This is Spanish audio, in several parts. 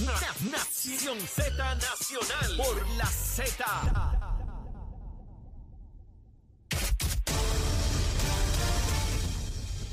Na- Nación Z Nacional por la Z.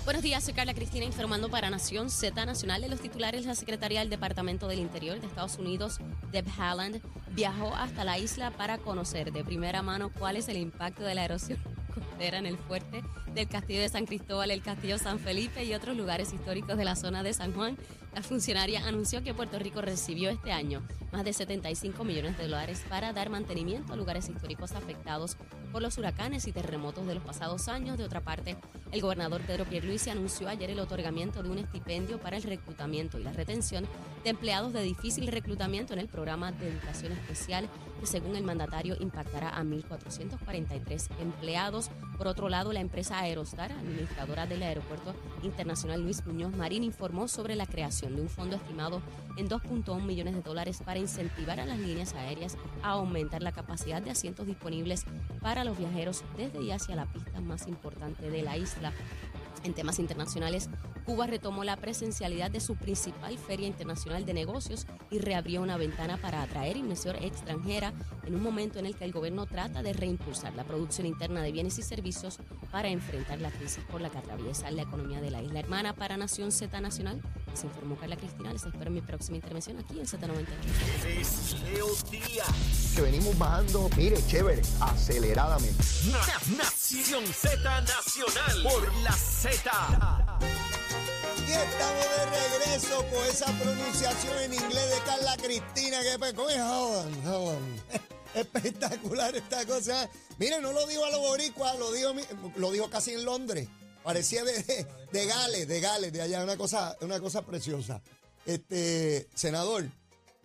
Buenos días, soy Carla Cristina informando para Nación Z Nacional de los titulares. La secretaria del Departamento del Interior de Estados Unidos, Deb Haaland, viajó hasta la isla para conocer de primera mano cuál es el impacto de la erosión costera en el fuerte del Castillo de San Cristóbal, el Castillo San Felipe y otros lugares históricos de la zona de San Juan. La funcionaria anunció que Puerto Rico recibió este año más de 75 millones de dólares para dar mantenimiento a lugares históricos afectados por los huracanes y terremotos de los pasados años. De otra parte, el gobernador Pedro Pierluisi anunció ayer el otorgamiento de un estipendio para el reclutamiento y la retención de empleados de difícil reclutamiento en el programa de educación especial que según el mandatario impactará a 1.443 empleados. Por otro lado, la empresa Aerostar, administradora del Aeropuerto Internacional Luis Muñoz Marín, informó sobre la creación de un fondo estimado en 2.1 millones de dólares para incentivar a las líneas aéreas a aumentar la capacidad de asientos disponibles para los viajeros desde y hacia la pista más importante de la isla. En temas internacionales, Cuba retomó la presencialidad de su principal feria internacional de negocios y reabrió una ventana para atraer inversión extranjera en un momento en el que el gobierno trata de reimpulsar la producción interna de bienes y servicios para enfrentar la crisis por la que atraviesa la economía de la isla hermana. Para Nación Z Nacional, se informó Carla Cristina. Les espero en mi próxima intervención aquí en Z93. Es Leo Díaz. que venimos bajando, mire, chévere, aceleradamente. Na- Nación Z Nacional por la Z. Y estamos de regreso con esa pronunciación en inglés de Carla Cristina, que pues, ¿cómo es Holland? Holland. Espectacular esta cosa. Mire, no lo digo a los boricuas, lo digo, lo digo casi en Londres. Parecía de, de, de Gales, de Gales, de allá, una cosa, una cosa preciosa. Este, senador,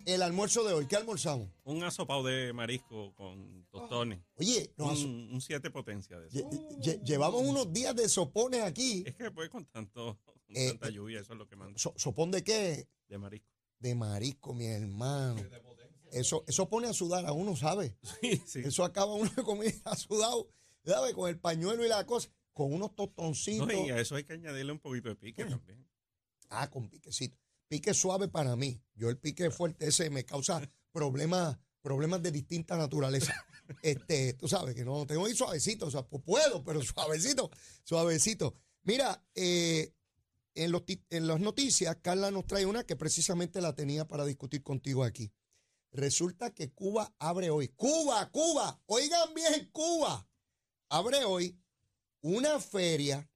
el almuerzo de hoy, ¿qué almorzamos? Un asopado de marisco con tostones. Oye, nos Un, un siete potencia de eso. lle- lle- llevamos unos días de sopones aquí. Es que pues con tanto con Eh, tanta lluvia, eso es lo que manda So- ¿Sopón de qué? de marisco. De marisco, mi hermano. Eso, eso pone a sudar a uno, ¿sabe? Sí, sí. Eso acaba uno de comer sudado, ¿sabe? Con el pañuelo y la cosa, con unos tostoncitos. No, y a eso hay que añadirle un poquito de pique también. Ah, con piquecito. Pique suave para mí. Yo el pique fuerte ese me causa problemas, problemas de distinta naturaleza. Este, tú sabes que no tengo ir suavecito, o sea, pues puedo, pero suavecito, suavecito. Mira, eh, en, los, en las noticias, Carla nos trae una que precisamente la tenía para discutir contigo aquí. Resulta que Cuba abre hoy. Cuba, Cuba, oigan bien, Cuba. Abre hoy una feria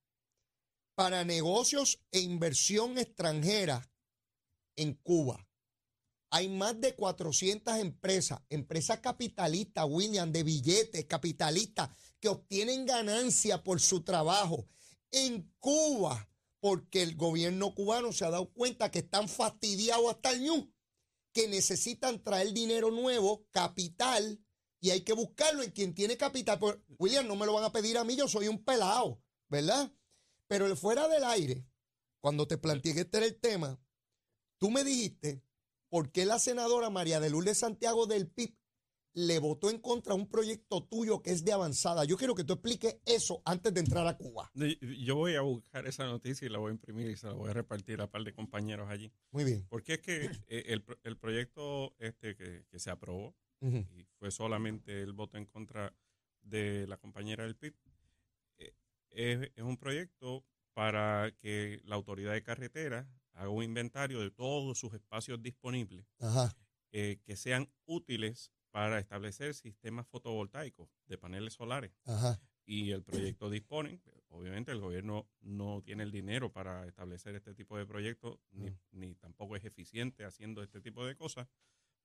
para negocios e inversión extranjera en Cuba. Hay más de 400 empresas, empresas capitalistas, William, de billetes, capitalistas, que obtienen ganancia por su trabajo en Cuba, porque el gobierno cubano se ha dado cuenta que están fastidiados hasta el ñu, que necesitan traer dinero nuevo, capital, y hay que buscarlo en quien tiene capital. Pues, William, no me lo van a pedir a mí, yo soy un pelado, ¿verdad? Pero fuera del aire, cuando te planteé que este era el tema, tú me dijiste por qué la senadora María de Lourdes Santiago del PIB le votó en contra a un proyecto tuyo que es de avanzada. Yo quiero que tú expliques eso antes de entrar a Cuba. Yo voy a buscar esa noticia y la voy a imprimir y se la voy a repartir a un par de compañeros allí. Muy bien. Porque es que eh, el, el proyecto este que, que se aprobó y fue solamente el voto en contra de la compañera del PIB, eh, es, es un proyecto para que la autoridad de carretera haga un inventario de todos sus espacios disponibles Ajá. eh, que sean útiles para establecer sistemas fotovoltaicos de paneles solares. Ajá. Y el proyecto dispone, obviamente el gobierno no tiene el dinero para establecer este tipo de proyectos, ni, ni tampoco es eficiente haciendo este tipo de cosas,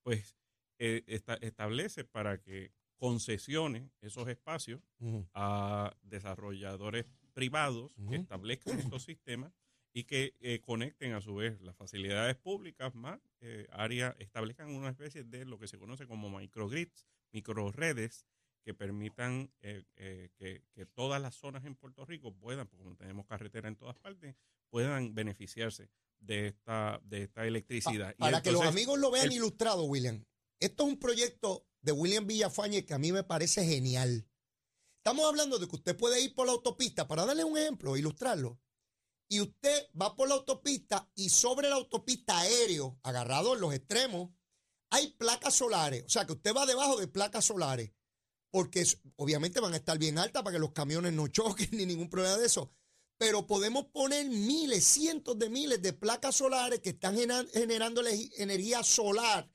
pues eh, esta- establece para que concesione esos espacios Ujú. a desarrolladores privados que establezcan estos sistemas y que eh, conecten a su vez las facilidades públicas más eh, áreas, establezcan una especie de lo que se conoce como microgrids, microredes que permitan eh, eh, que, que todas las zonas en Puerto Rico puedan, porque como tenemos carretera en todas partes, puedan beneficiarse de esta, de esta electricidad. Y Para que los amigos lo vean el- ilustrado, William. Esto es un proyecto de William Villafañe que a mí me parece genial. Estamos hablando de que usted puede ir por la autopista, para darle un ejemplo, ilustrarlo, y usted va por la autopista y sobre la autopista aéreo, agarrado en los extremos, hay placas solares. O sea, que usted va debajo de placas solares, porque obviamente van a estar bien altas para que los camiones no choquen ni ningún problema de eso. Pero podemos poner miles, cientos de miles de placas solares que están generando energía solar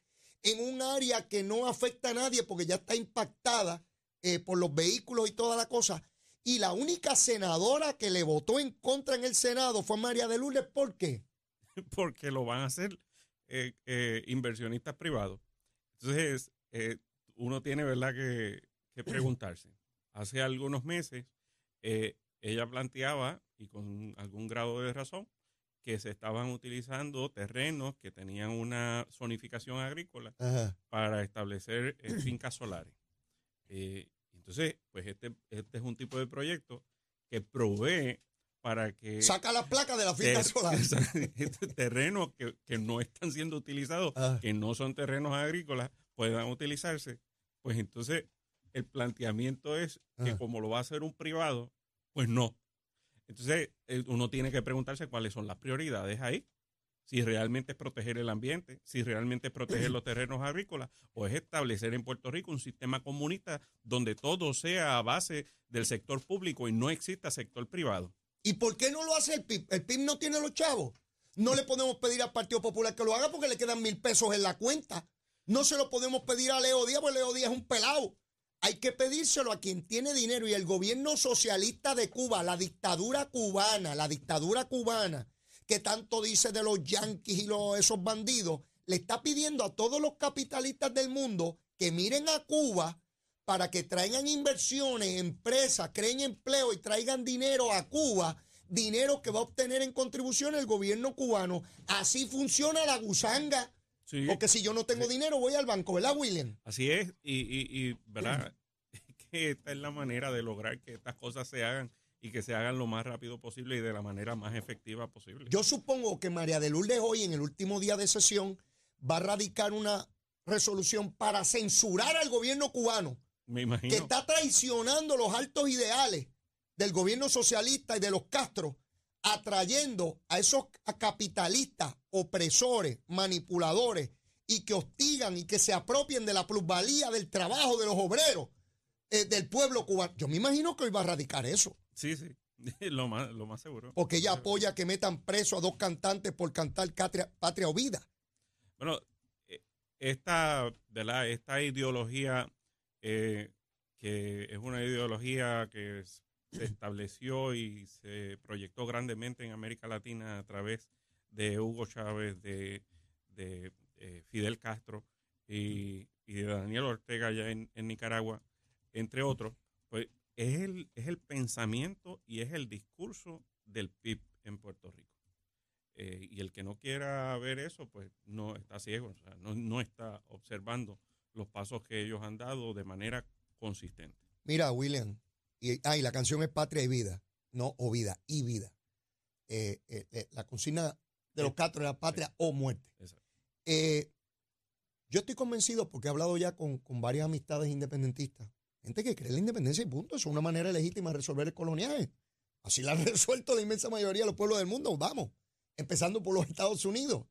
en un área que no afecta a nadie porque ya está impactada eh, por los vehículos y toda la cosa. Y la única senadora que le votó en contra en el Senado fue María de Lourdes. ¿Por qué? porque lo van a hacer eh, eh, inversionistas privados. Entonces, eh, uno tiene, ¿verdad?, que, que preguntarse. Hace algunos meses, ella planteaba, y con algún grado de razón, que se estaban utilizando terrenos que tenían una zonificación agrícola para establecer fincas solares. Eh, entonces, pues este, este es un tipo de proyecto que provee para que Saca la placa de la finca solar. este terrenos que, que no están siendo utilizados, Ah. que no son terrenos agrícolas, puedan utilizarse. Pues entonces el planteamiento es que Ah. como lo va a hacer un privado, pues no. Entonces eh, uno tiene que preguntarse cuáles son las prioridades ahí. Si realmente es proteger el ambiente, si realmente es proteger los terrenos agrícolas, o es establecer en Puerto Rico un sistema comunista donde todo sea a base del sector público y no exista sector privado. ¿Y por qué no lo hace el PIB? El PIB no tiene los chavos. No le podemos pedir al Partido Popular que lo haga porque le quedan mil pesos en la cuenta. No se lo podemos pedir a Leo Díaz porque Leo Díaz es un pelado. Hay que pedírselo a quien tiene dinero y el gobierno socialista de Cuba, la dictadura cubana, la dictadura cubana, que tanto dice de los yanquis y los, esos bandidos, le está pidiendo a todos los capitalistas del mundo que miren a Cuba para que traigan inversiones, empresas, creen empleo y traigan dinero a Cuba, dinero que va a obtener en contribución el gobierno cubano. Así funciona la gusanga. Sí. Porque si yo no tengo dinero, voy al banco, ¿verdad, William? Así es, y, y, y ¿verdad? Que esta es la manera de lograr que estas cosas se hagan y que se hagan lo más rápido posible y de la manera más efectiva posible. Yo supongo que María de Lourdes hoy, en el último día de sesión, va a radicar una resolución para censurar al gobierno cubano, Me imagino. que está traicionando los altos ideales del gobierno socialista y de los Castro, atrayendo a esos capitalistas, opresores, manipuladores, y que hostigan y que se apropien de la plusvalía del trabajo de los obreros eh, del pueblo cubano. Yo me imagino que hoy va a radicar eso. Sí, sí, lo más, lo más seguro. Porque ella apoya que metan preso a dos cantantes por cantar Patria o Vida. Bueno, eh, esta, ¿verdad? Esta ideología, eh, que es una ideología que se estableció y se proyectó grandemente en América Latina a través de Hugo Chávez, de, de, eh, Fidel Castro y, y de Daniel Ortega allá en, en Nicaragua, entre otros, es el, es el pensamiento y es el discurso del PIB en Puerto Rico. Eh, y el que no quiera ver eso, pues no está ciego, o sea, no, no está observando los pasos que ellos han dado de manera consistente. Mira, William, y, ah, y la canción es Patria y Vida, no o Vida y Vida. Eh, eh, eh, la consigna de los Sí. Castro era Patria o Muerte. Yo estoy convencido, porque he hablado ya con, con varias amistades independentistas, gente que cree la independencia y punto, es una manera legítima de resolver el coloniaje. Así la han resuelto la inmensa mayoría de los pueblos del mundo, vamos, empezando por los Estados Unidos.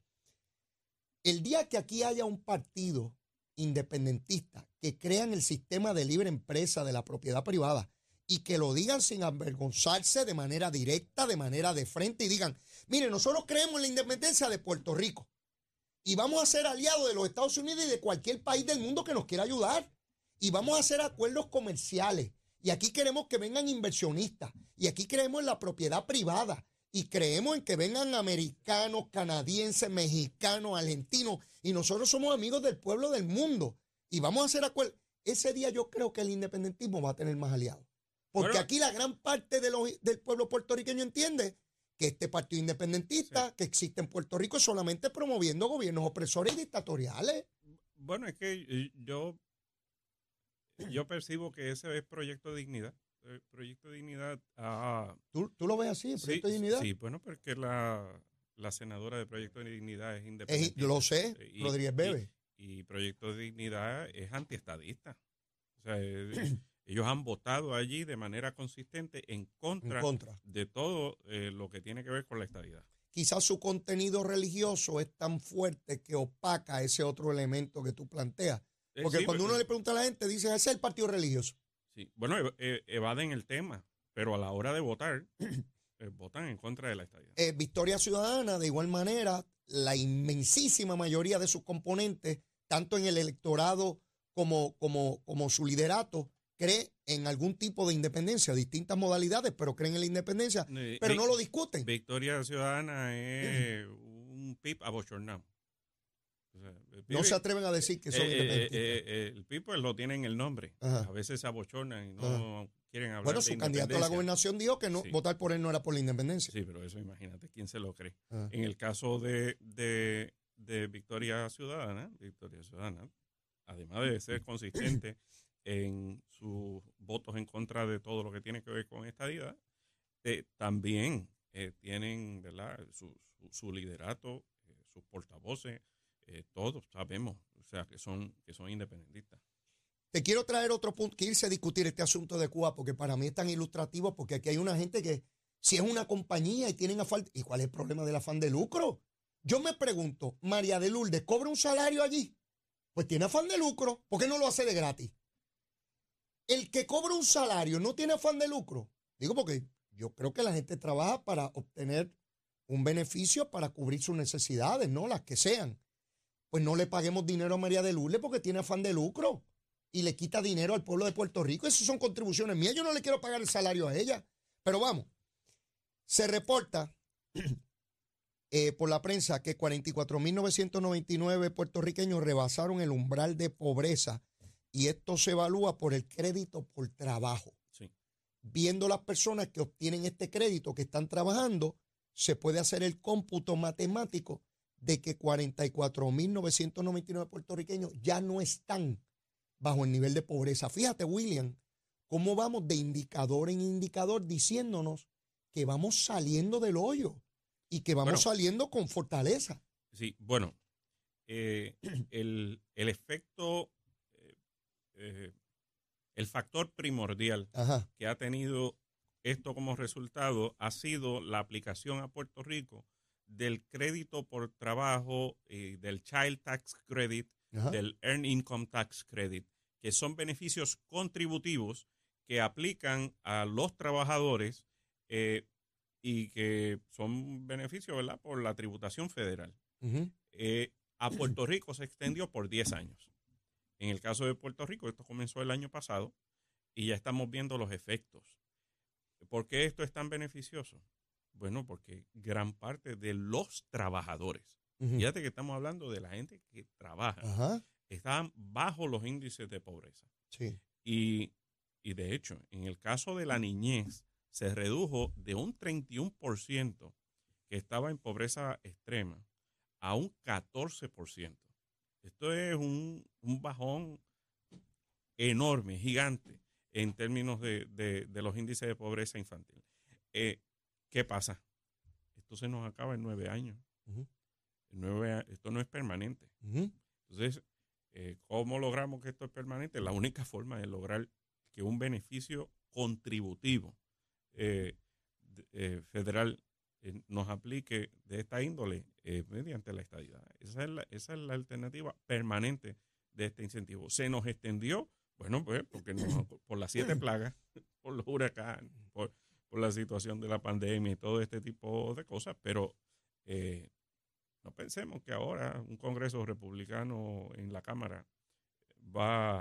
El día que aquí haya un partido independentista que crean el sistema de libre empresa de la propiedad privada y que lo digan sin avergonzarse de manera directa, de manera de frente y digan, mire, nosotros creemos en la independencia de Puerto Rico y vamos a ser aliados de los Estados Unidos y de cualquier país del mundo que nos quiera ayudar y vamos a hacer acuerdos comerciales y aquí queremos que vengan inversionistas y aquí creemos en la propiedad privada y creemos en que vengan americanos, canadienses, mexicanos, argentinos y nosotros somos amigos del pueblo del mundo y vamos a hacer acuerdos. Ese día yo creo que el independentismo va a tener más aliados. Porque Bueno. aquí la gran parte de los- del pueblo puertorriqueño entiende que este partido independentista que existe en Puerto Rico es solamente promoviendo gobiernos opresores y dictatoriales. Bueno, es que eh, yo, yo percibo que ese es Proyecto Dignidad. El Proyecto Dignidad ah, ¿Tú, tú lo ves así, sí, Proyecto de Dignidad? Sí, bueno, porque la, la senadora de Proyecto de Dignidad es Es- independiente. lo sé, Y- Rodríguez Bebe. Y, y Proyecto de Dignidad es antiestadista. O sea, es- Ellos han votado allí de manera consistente en contra, En contra. de todo eh, lo que tiene que ver con la estadidad. Quizás su contenido religioso es tan fuerte que opaca ese otro elemento que tú planteas. Eh, Porque sí, cuando uno le pregunta a la gente, dice, ese es el partido religioso. sí, bueno, ev- eh, evaden el tema, pero a la hora de votar, eh, votan en contra de la estadidad. Eh, Victoria Ciudadana, de igual manera, la inmensísima mayoría de sus componentes, tanto en el electorado como, como, como su liderato, cree en algún tipo de independencia, distintas modalidades, pero creen en la independencia, Eh, pero no lo discuten. Victoria Ciudadana es un PIB abochornado. O sea, el No se atreven a decir que son Eh, eh, eh, eh, el pues, lo tiene en el nombre. Ajá. A veces se abochornan y no quieren hablar Bueno, de su candidato a la gobernación dijo que no, Sí. votar por él no era por la independencia. Sí, pero eso imagínate, ¿quién se lo cree? Ajá. En el caso de, de, de Victoria Ciudadana, Victoria Ciudadana, además de ser consistente en sus votos en contra de todo lo que tiene que ver con esta vida, también eh, tienen ¿verdad? Su, su, su liderato, eh, sus portavoces, eh, todos sabemos, o sea, que son, que son independentistas. Te quiero traer otro punto, que irse a discutir este asunto de Cuba, porque para mí es tan ilustrativo, porque aquí hay una gente que, si es una compañía y tienen afán, ¿y cuál es el problema del afán de lucro? Yo me pregunto, María de Lourdes, ¿cobra un salario allí? Pues tiene afán de lucro, ¿por qué no lo hace de gratis? El que cobra un salario no tiene afán de lucro. Digo porque yo creo que la gente trabaja para obtener un beneficio para cubrir sus necesidades, ¿no? Las que sean. Pues no le paguemos dinero a María de Lourdes porque tiene afán de lucro y le quita dinero al pueblo de Puerto Rico. Esas son contribuciones mías. Yo no le quiero pagar el salario a ella. Pero vamos, se reporta eh, por la prensa que 44.999 puertorriqueños rebasaron el umbral de pobreza y esto se evalúa por el crédito por trabajo. Sí. Viendo las personas que obtienen este crédito, que están trabajando, se puede hacer el cómputo matemático de que 44.999 puertorriqueños ya no están bajo el nivel de pobreza. Fíjate, William, cómo vamos de indicador en indicador diciéndonos que vamos saliendo del hoyo y que vamos Bueno. saliendo con fortaleza. Sí, bueno, eh, el, el efecto, eh, eh, el factor primordial Ajá. que ha tenido esto como resultado ha sido la aplicación a Puerto Rico del crédito por trabajo, y del Child Tax Credit, ajá. del Earned Income Tax Credit, que son beneficios contributivos que aplican a los trabajadores eh, y que son beneficios, ¿verdad?, por la tributación federal. Eh, a Puerto Rico se extendió por 10 años. En el caso de Puerto Rico, esto comenzó el año pasado y ya estamos viendo los efectos. ¿Por qué esto es tan beneficioso? Bueno, porque gran parte de los trabajadores, fíjate que estamos hablando de la gente que trabaja, Ajá. están bajo los índices de pobreza. Sí. Y, y de hecho, en el caso de la niñez, se redujo de un 31% que estaba en pobreza extrema a un 14%. Esto es un, un bajón enorme, gigante, en términos de, de- de los índices de pobreza infantil. Eh, ¿Qué pasa? Esto se nos acaba en nueve años. Ujú. En nueve esto no es permanente. Entonces, eh, ¿cómo logramos que esto es permanente? La única forma de lograr que un beneficio contributivo eh, eh, federal eh, nos aplique de esta índole mediante la estadidad. Esa es la, esa es la alternativa permanente de este incentivo. Se nos extendió, bueno, pues porque nos- por las siete plagas, por los huracanes, por, por la situación de la pandemia y todo este tipo de cosas, pero eh, no pensemos que ahora un Congreso republicano en la Cámara va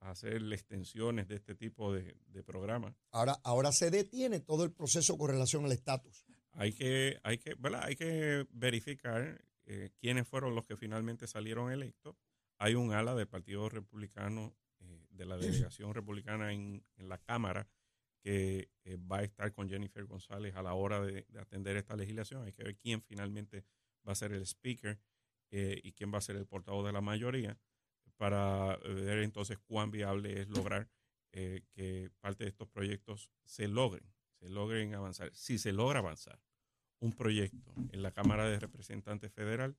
a hacer extensiones de este tipo de, de programas. Ahora, ahora se detiene todo el proceso con relación al estatus. Hay que, hay que, ¿verdad? Hay que verificar eh, quiénes fueron los que finalmente salieron electos. Hay un ala del Partido Republicano, eh, de la delegación republicana en, en la Cámara, que eh, va a estar con Jennifer González a la hora de, de atender esta legislación. Hay que ver quién finalmente va a ser el speaker eh, y quién va a ser el portavoz de la mayoría para ver entonces cuán viable es lograr eh, que parte de estos proyectos se logren, se logren avanzar. Si se logra avanzar un proyecto en la Cámara de Representantes Federal,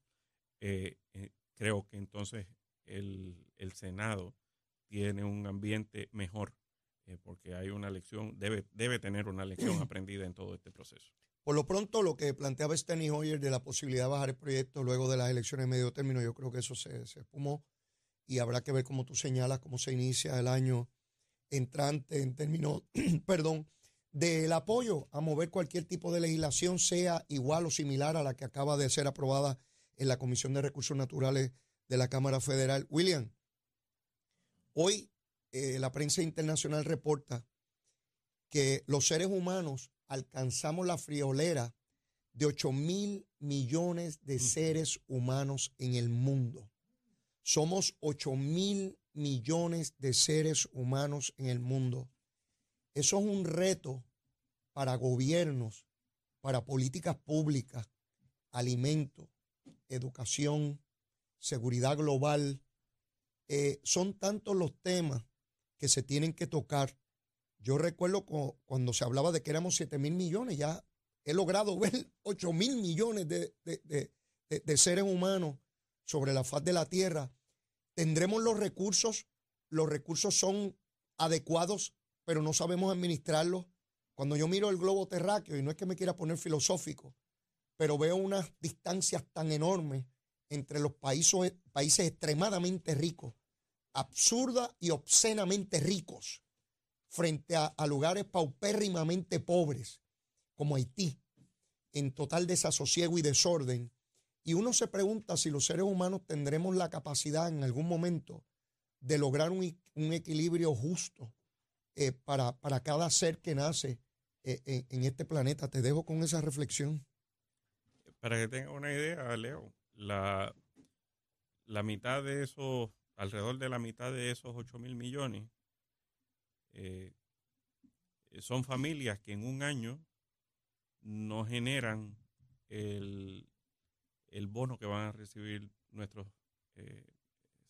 eh, eh, creo que entonces el Senado tiene un ambiente mejor eh, porque hay una lección, debe, debe tener una lección aprendida en todo este proceso. Por lo pronto, lo que planteaba Steny Hoyer de la posibilidad de bajar el proyecto luego de las elecciones de medio término, yo creo que eso se, se espumó y habrá que ver cómo tú señalas, cómo se inicia el año entrante en términos, perdón, del apoyo a mover cualquier tipo de legislación, sea igual o similar a la que acaba de ser aprobada en la Comisión de Recursos Naturales de la Cámara Federal. William, hoy eh, la prensa internacional reporta que los seres humanos alcanzamos la friolera de 8 mil millones de seres humanos en el mundo. Somos 8 mil millones de seres humanos en el mundo. Eso es un reto para gobiernos, para políticas públicas, alimentos, educación, seguridad global. Eh, son tantos los temas que se tienen que tocar. Yo recuerdo cuando se hablaba de que éramos 7 mil millones, ya he logrado ver 8 mil millones de, de, seres humanos sobre la faz de la tierra. ¿Tendremos los recursos? Los recursos son adecuados, pero no sabemos administrarlos. Cuando yo miro el globo terráqueo, y no es que me quiera poner filosófico, pero veo unas distancias tan enormes entre los países, países extremadamente ricos absurda y obscenamente ricos frente a, lugares paupérrimamente pobres como Haití, en total desasosiego y desorden. Y uno se pregunta si los seres humanos tendremos la capacidad en algún momento de lograr un, equilibrio justo eh, para, para, cada ser que nace eh, en, en este planeta. Te dejo con esa reflexión. Para que tenga una idea, Leo, la, la mitad de esos alrededor de la mitad de esos 8 mil millones eh, son familias que en un año no generan el, el bono que van a recibir nuestros eh,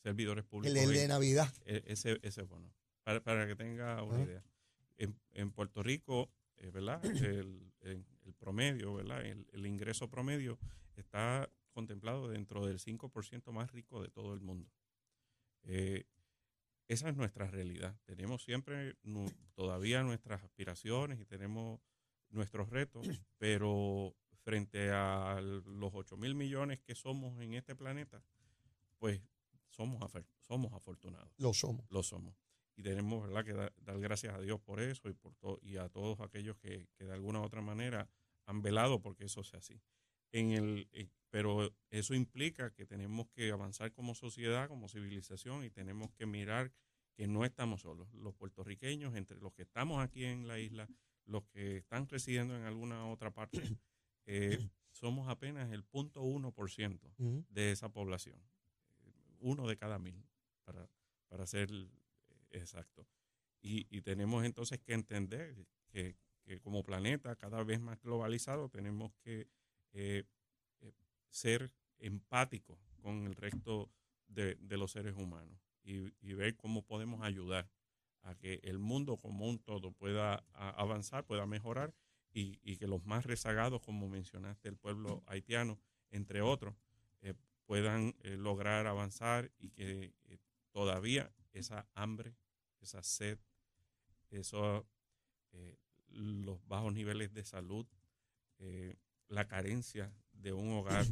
servidores públicos. El, de Navidad. E, ese, ese bono, para, para que tenga una idea. En, en, Puerto Rico, eh, ¿verdad? El, el, promedio, ¿verdad? El, el ingreso promedio está contemplado dentro del 5% más rico de todo el mundo. Eh, esa es nuestra realidad. Tenemos siempre todavía nuestras aspiraciones y tenemos nuestros retos, pero frente a los 8 mil millones que somos en este planeta, pues somos, somos afortunados. Lo somos. Lo somos. Y tenemos ¿verdad? que dar, gracias a Dios por eso y, por y a todos aquellos que, que, de alguna u otra manera han velado porque eso sea así. En el, pero eso implica que tenemos que avanzar como sociedad, como civilización y tenemos que mirar que no estamos solos. Los puertorriqueños, entre los que estamos aquí en la isla, los que están residiendo en alguna otra parte, eh, somos apenas el 0.1% de esa población. Uno de cada mil, para, para ser exacto. Y, tenemos entonces que entender que, como planeta cada vez más globalizado tenemos que eh, ser empático con el resto de, los seres humanos y, ver cómo podemos ayudar a que el mundo como un todo pueda avanzar, pueda mejorar y, que los más rezagados, como mencionaste, el pueblo haitiano, entre otros, eh, puedan eh, lograr avanzar y que eh, todavía esa hambre, esa sed, eso, los bajos niveles de salud, la carencia de un hogar,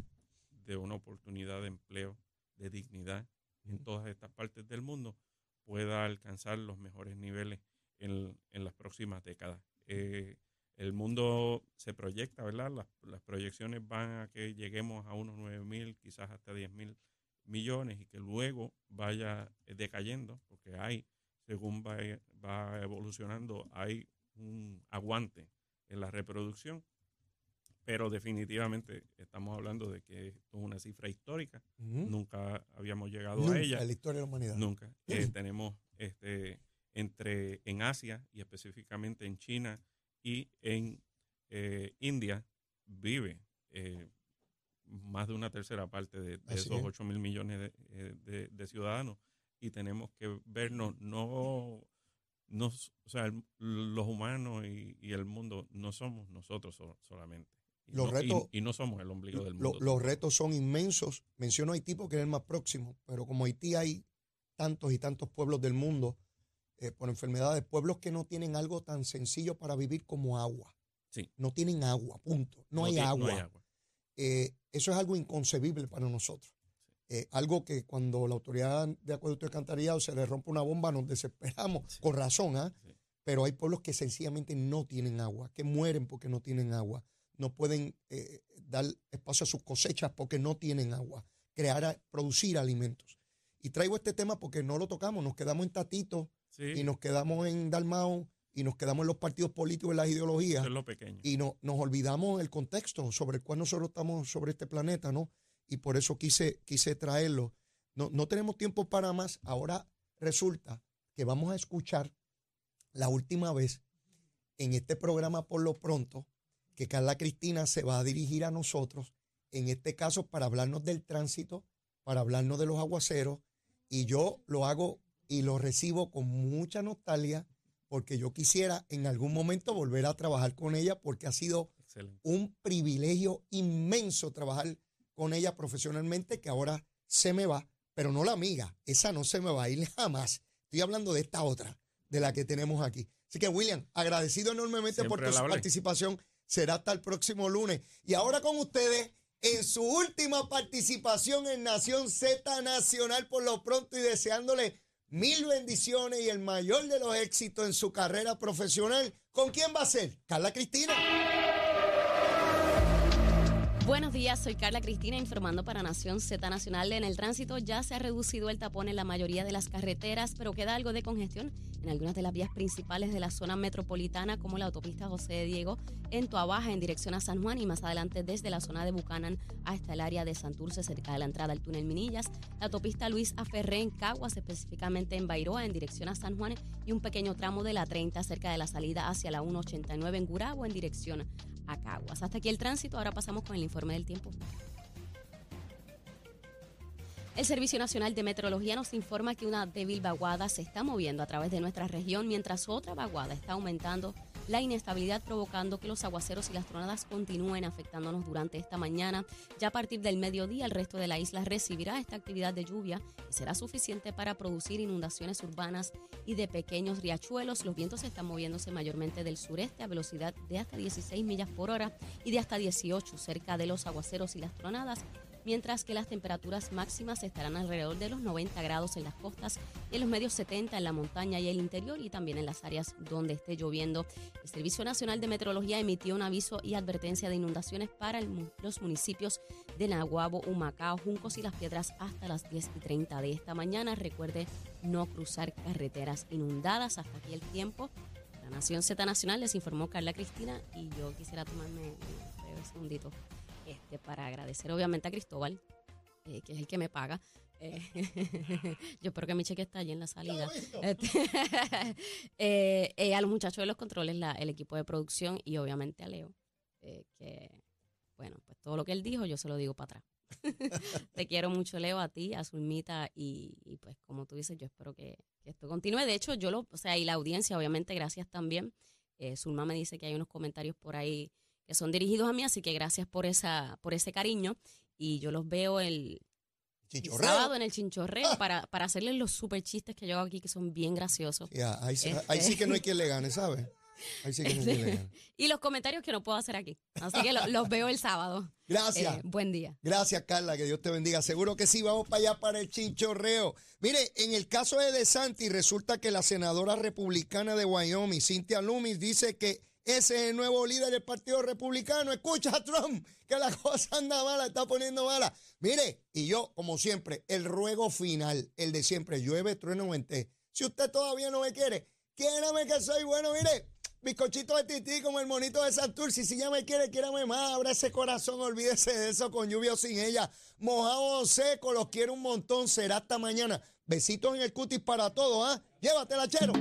de una oportunidad de empleo, de dignidad en todas estas partes del mundo, pueda alcanzar los mejores niveles en, las próximas décadas. Eh, el mundo se proyecta, ¿verdad? Las, proyecciones van a que lleguemos a unos 9 mil, quizás hasta 10 mil millones y que luego vaya decayendo, porque hay, según va, va evolucionando, hay un aguante en la reproducción pero definitivamente estamos hablando de que es una cifra histórica. Nunca habíamos llegado a ella. En la historia de la humanidad. Nunca. Eh, tenemos este, entre en Asia y específicamente en China y en eh, India vive eh, más de una tercera parte de, esos 8 mil millones de, ciudadanos y tenemos que vernos no no, o sea, los humanos y, y, el mundo no somos nosotros solamente. Los retos, y, no somos el ombligo del mundo. los retos son inmensos. Menciono Haití porque es el más próximo, pero como Haití hay tantos y tantos pueblos del mundo, eh, por enfermedades, pueblos que no tienen algo tan sencillo para vivir como agua. Sí. No tienen agua, punto. No, hay, tiene- agua. hay agua. Eh, eso es algo inconcebible para nosotros. Eh, algo que cuando la autoridad de acueducto y alcantarillado se le rompe una bomba nos desesperamos, con razón, ¿ah? Pero hay pueblos que sencillamente no tienen agua, que mueren porque no tienen agua, no pueden eh, dar espacio a sus cosechas porque no tienen agua, crear, producir alimentos. Y traigo este tema porque no lo tocamos, nos quedamos en Tatito Sí, y nos quedamos en Dalmao y nos quedamos en los partidos políticos, en las ideologías eso es lo pequeño. y no, nos olvidamos el contexto sobre el cual nosotros estamos sobre este planeta, ¿no? Y por eso quise, quise traerlo. No, no tenemos tiempo para más. Ahora resulta que vamos a escuchar la última vez en este programa por lo pronto que Carla Cristina se va a dirigir a nosotros, en este caso para hablarnos del tránsito, para hablarnos de los aguaceros, y yo lo hago y lo recibo con mucha nostalgia porque yo quisiera en algún momento volver a trabajar con ella porque ha sido Excelente. un privilegio inmenso trabajar con ella profesionalmente que ahora se me va, pero no la amiga, esa no se me va a ir jamás. Estoy hablando de esta otra, de la que tenemos aquí. Así que William, agradecido enormemente por tu participación. Será hasta el próximo lunes. Y ahora con ustedes, en su última participación en Nación Z Nacional, por lo pronto y deseándole mil bendiciones y el mayor de los éxitos en su carrera profesional. ¿Con quién va a ser? Carla Cristina. Buenos días, soy Carla Cristina informando para Nación Z Nacional. En el tránsito ya se ha reducido el tapón en la mayoría de las carreteras, pero queda algo de congestión en algunas de las vías principales de la zona metropolitana, como la autopista José de Diego en Tuabaja en dirección a San Juan y más adelante desde la zona de Bucanan hasta el área de Santurce, cerca de la entrada al túnel Minillas. La autopista Luis Aferré en Caguas, específicamente en Bairoa en dirección a San Juan y un pequeño tramo de la 30 cerca de la salida hacia la 189 en Gurabo en dirección a Caguas. Hasta aquí el tránsito, ahora pasamos con el informe del tiempo. El Servicio Nacional de Meteorología nos informa que una débil vaguada se está moviendo a través de nuestra región, mientras otra vaguada está aumentando la inestabilidad provocando que los aguaceros y las tronadas continúen afectándonos durante esta mañana. Ya a partir del mediodía el resto de la isla recibirá esta actividad de lluvia que será suficiente para producir inundaciones urbanas y de pequeños riachuelos. Los vientos están moviéndose mayormente del sureste a velocidad de hasta 16 millas por hora y de hasta 18 cerca de los aguaceros y las tronadas mientras que las temperaturas máximas estarán alrededor de los 90 grados en las costas y en los medios 70 en la montaña y el interior y también en las áreas donde esté lloviendo. El Servicio Nacional de Meteorología emitió un aviso y advertencia de inundaciones para el los municipios de Nahuabo, Humacao, Juncos y Las Piedras hasta las 10 y 30 de esta mañana. Recuerde no cruzar carreteras inundadas. Hasta aquí el tiempo. La Nación Z Nacional les informó Carla Cristina y yo quisiera tomarme un segundito este, para agradecer obviamente a Cristóbal, eh, que es el que me paga. Eh, yo espero que mi cheque está allí en la salida. Este, a los muchachos de los controles, la- el equipo de producción y obviamente a Leo, eh, que, bueno, pues todo lo que él dijo yo se lo digo para atrás. Te quiero mucho, Leo, a ti, a Zulmita y, y, pues como tú dices, yo espero que, que esto continúe. De hecho, yo lo, o sea, y la audiencia, obviamente, gracias también. Eh, Zulma me dice que hay unos comentarios por ahí que son dirigidos a mí, así que gracias por esa, por ese cariño. Y yo los veo el, sábado en el chinchorreo para, para hacerles los super chistes que yo hago aquí, que son bien graciosos. Ahí, sí- Este. ahí sí que no hay quien le gane, ¿sabes? Ahí sí que no hay quien le gane. Y los comentarios que no puedo hacer aquí. Así que lo- los veo el sábado. Gracias. Eh, buen día. Gracias, Carla, que Dios te bendiga. Seguro que sí, vamos para allá para el chinchorreo. Mire, en el caso de DeSantis, resulta que la senadora republicana de Wyoming, Cynthia Loomis, dice que ese es el nuevo líder del Partido Republicano. Escucha a Trump, que la cosa anda mala, está poniendo mala. Mire, y yo, como siempre, el ruego final, el de siempre, llueve, trueno, vente. Si usted todavía no me quiere, quiérame que soy bueno, mire. Bizcochito de tití como el monito de Santurce. Si ya me quiere, quiérame más. Abra ese corazón, olvídese de eso con lluvia o sin ella. Mojado o seco, los quiero un montón. Será hasta mañana. Besitos en el cutis para todos, ¿ah? Llévatela, chero.